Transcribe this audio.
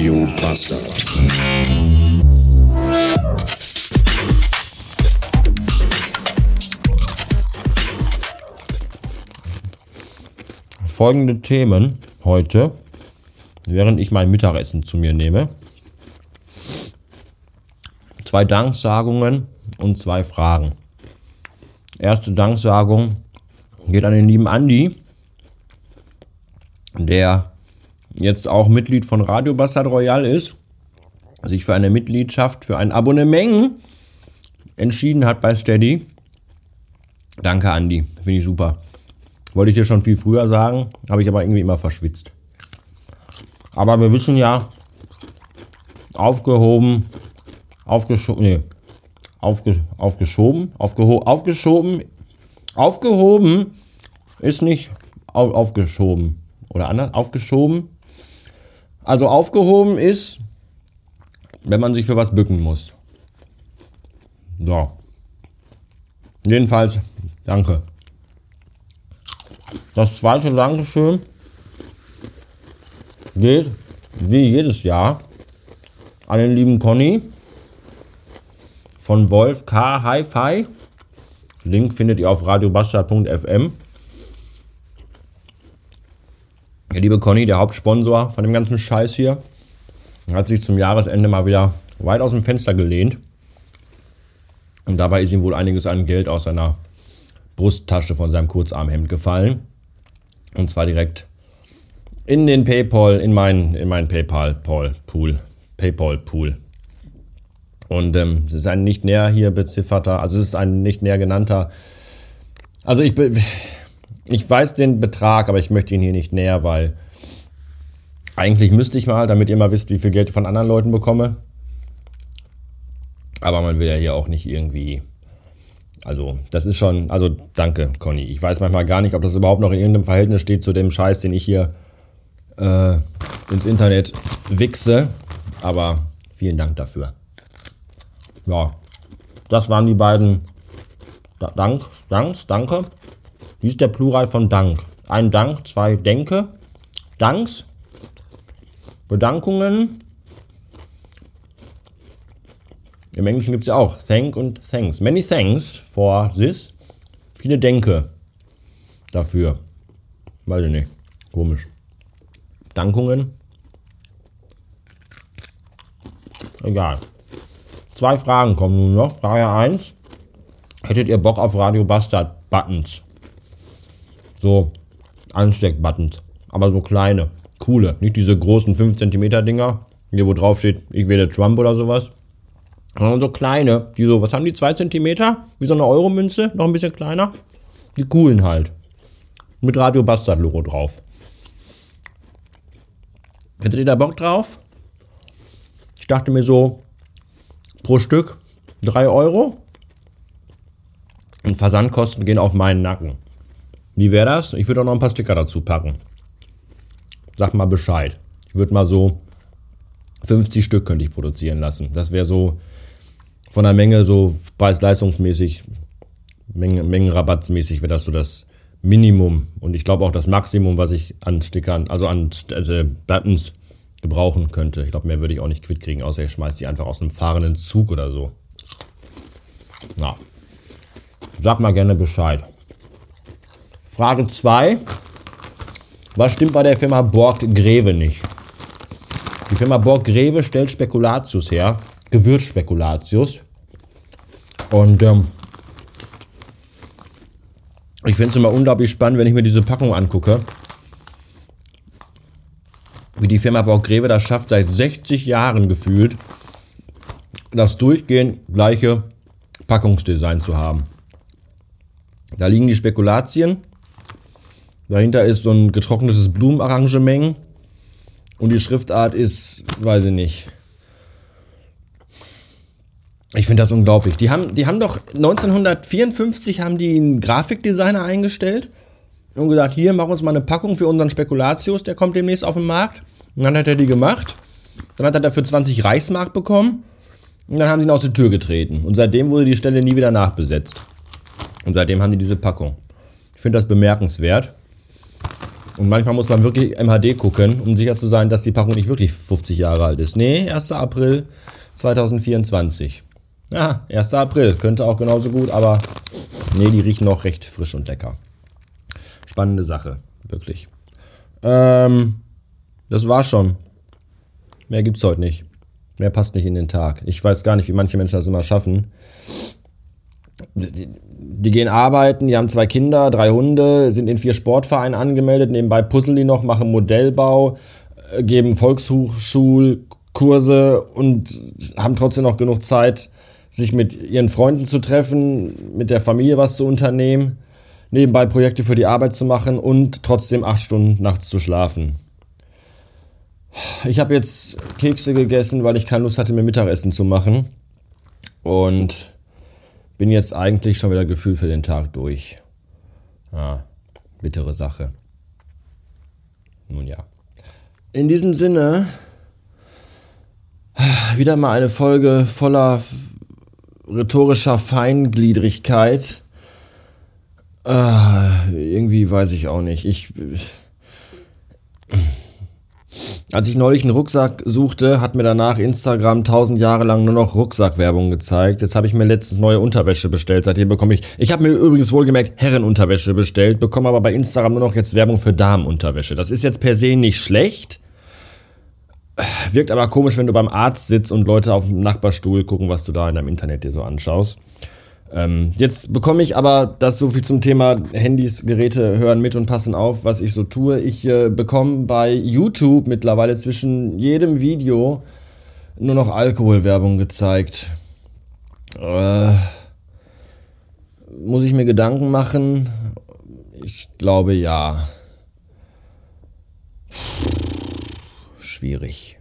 Radio Bastard. Folgende Themen heute, während ich mein Mittagessen zu mir nehme. Zwei Danksagungen und zwei Fragen. Erste Danksagung geht an den lieben Andi, der jetzt auch Mitglied von Radio Bastard Royal ist, sich für eine Mitgliedschaft, für ein Abonnement entschieden hat bei Steady. Danke, Andi. Finde ich super. Wollte ich dir schon viel früher sagen, habe ich aber irgendwie immer verschwitzt. Aber wir wissen ja, aufgehoben, aufgeschoben, nee, aufge, aufgeschoben, aufgeho, aufgeschoben, aufgehoben ist nicht auf, aufgeschoben. Oder anders, aufgeschoben. Also aufgehoben ist, wenn man sich für was bücken muss. So. Jedenfalls, danke. Das zweite Dankeschön geht, wie jedes Jahr, an den lieben Conny von Wolf K. Hi-Fi. Link findet ihr auf radiobastard.fm. Der liebe Conny, der Hauptsponsor von dem ganzen Scheiß hier, hat sich zum Jahresende mal wieder weit aus dem Fenster gelehnt. Und dabei ist ihm wohl einiges an Geld aus seiner Brusttasche von seinem Kurzarmhemd gefallen. Und zwar direkt in den PayPal, in meinen, in meinen PayPal-Pool. PayPal-Pool. Und ähm, es ist ein nicht näher hier bezifferter, also es ist ein nicht näher genannter. Also ich, ich weiß den Betrag, aber ich möchte ihn hier nicht näher, weil eigentlich müsste ich mal, damit ihr mal wisst, wie viel Geld ich von anderen Leuten bekomme. Aber man will ja hier auch nicht irgendwie. Also, das ist schon. Also, danke, Conny. Ich weiß manchmal gar nicht, ob das überhaupt noch in irgendeinem Verhältnis steht zu dem Scheiß, den ich hier äh, ins Internet wichse. Aber vielen Dank dafür. Ja, das waren die beiden Dank, Danks, danke. Wie ist der Plural von Dank? Ein Dank, zwei Denke, Danks, Bedankungen. Im Englischen gibt es ja auch Thank und Thanks. Many thanks for this. Viele Denke dafür. Weiß ich nicht. Komisch. Dankungen. Egal. Zwei Fragen kommen nun noch. Frage 1. Hättet ihr Bock auf Radio Bastard Buttons? So Ansteck-Buttons. Aber so kleine. Coole. Nicht diese großen 5 cm Dinger. Hier wo drauf steht, ich wähle Trump oder sowas. Sondern so kleine. Die so, was haben die? 2 cm? Wie so eine Euro-Münze. Noch ein bisschen kleiner. Die coolen halt. Mit Radio Bastard Logo drauf. Hättet ihr da Bock drauf? Ich dachte mir so, pro Stück 3 Euro. Und Versandkosten gehen auf meinen Nacken. Wie wäre das? Ich würde auch noch ein paar Sticker dazu packen. Sag mal Bescheid. Ich würde mal so 50 Stück könnte ich produzieren lassen. Das wäre so von der Menge so preis-leistungsmäßig, Menge, Mengenrabattsmäßig wäre das so das Minimum. Und ich glaube auch das Maximum, was ich an Stickern, also an also Buttons gebrauchen könnte. Ich glaube, mehr würde ich auch nicht quitt kriegen, außer ich schmeiß die einfach aus einem fahrenden Zug oder so. Na. Sag mal gerne Bescheid. Frage 2. Was stimmt bei der Firma Borg Greve nicht? Die Firma Borg Greve stellt Spekulatius her, Gewürzspekulatius. Und ähm, ich finde es immer unglaublich spannend, wenn ich mir diese Packung angucke. Wie die Firma Borg Greve das schafft, seit 60 Jahren gefühlt, das durchgehend gleiche Packungsdesign zu haben. Da liegen die Spekulatien Dahinter ist so ein getrocknetes Blumenarrangement. Und die Schriftart ist, weiß ich nicht. Ich finde das unglaublich. Die haben, die haben doch 1954 haben die einen Grafikdesigner eingestellt und gesagt, hier, mach uns mal eine Packung für unseren Spekulatius, der kommt demnächst auf den Markt. Und dann hat er die gemacht. Dann hat er dafür 20 Reichsmark bekommen. Und dann haben sie ihn aus der Tür getreten. Und seitdem wurde die Stelle nie wieder nachbesetzt. Und seitdem haben die diese Packung. Ich finde das bemerkenswert. Und manchmal muss man wirklich MHD gucken, um sicher zu sein, dass die Packung nicht wirklich 50 Jahre alt ist. Nee, 1. April 2024. Ja, 1. April, könnte auch genauso gut, aber nee, die riechen noch recht frisch und lecker. Spannende Sache, wirklich. Ähm, das war's schon. Mehr gibt's heute nicht. Mehr passt nicht in den Tag. Ich weiß gar nicht, wie manche Menschen das immer schaffen. Die, die gehen arbeiten, die haben zwei Kinder, drei Hunde, sind in vier Sportvereinen angemeldet, nebenbei puzzeln die noch, machen Modellbau, äh, geben Volkshochschulkurse und haben trotzdem noch genug Zeit, sich mit ihren Freunden zu treffen, mit der Familie was zu unternehmen, nebenbei Projekte für die Arbeit zu machen und trotzdem acht Stunden nachts zu schlafen. Ich habe jetzt Kekse gegessen, weil ich keine Lust hatte, mir Mittagessen zu machen. Und bin jetzt eigentlich schon wieder gefühlt für den Tag durch. Ah, bittere Sache. Nun ja. In diesem Sinne, wieder mal eine Folge voller rhetorischer Feingliedrigkeit. Äh, irgendwie weiß ich auch nicht. Ich. Als ich neulich einen Rucksack suchte, hat mir danach Instagram tausend Jahre lang nur noch Rucksackwerbung gezeigt. Jetzt habe ich mir letztens neue Unterwäsche bestellt. Seitdem bekomme ich. Ich habe mir übrigens wohlgemerkt Herrenunterwäsche bestellt, bekomme aber bei Instagram nur noch jetzt Werbung für Damenunterwäsche. Das ist jetzt per se nicht schlecht. Wirkt aber komisch, wenn du beim Arzt sitzt und Leute auf dem Nachbarstuhl gucken, was du da in deinem Internet dir so anschaust. Ähm, jetzt bekomme ich aber das so viel zum Thema Handys, Geräte hören mit und passen auf, was ich so tue. Ich äh, bekomme bei YouTube mittlerweile zwischen jedem Video nur noch Alkoholwerbung gezeigt. Äh, muss ich mir Gedanken machen? Ich glaube ja. Schwierig.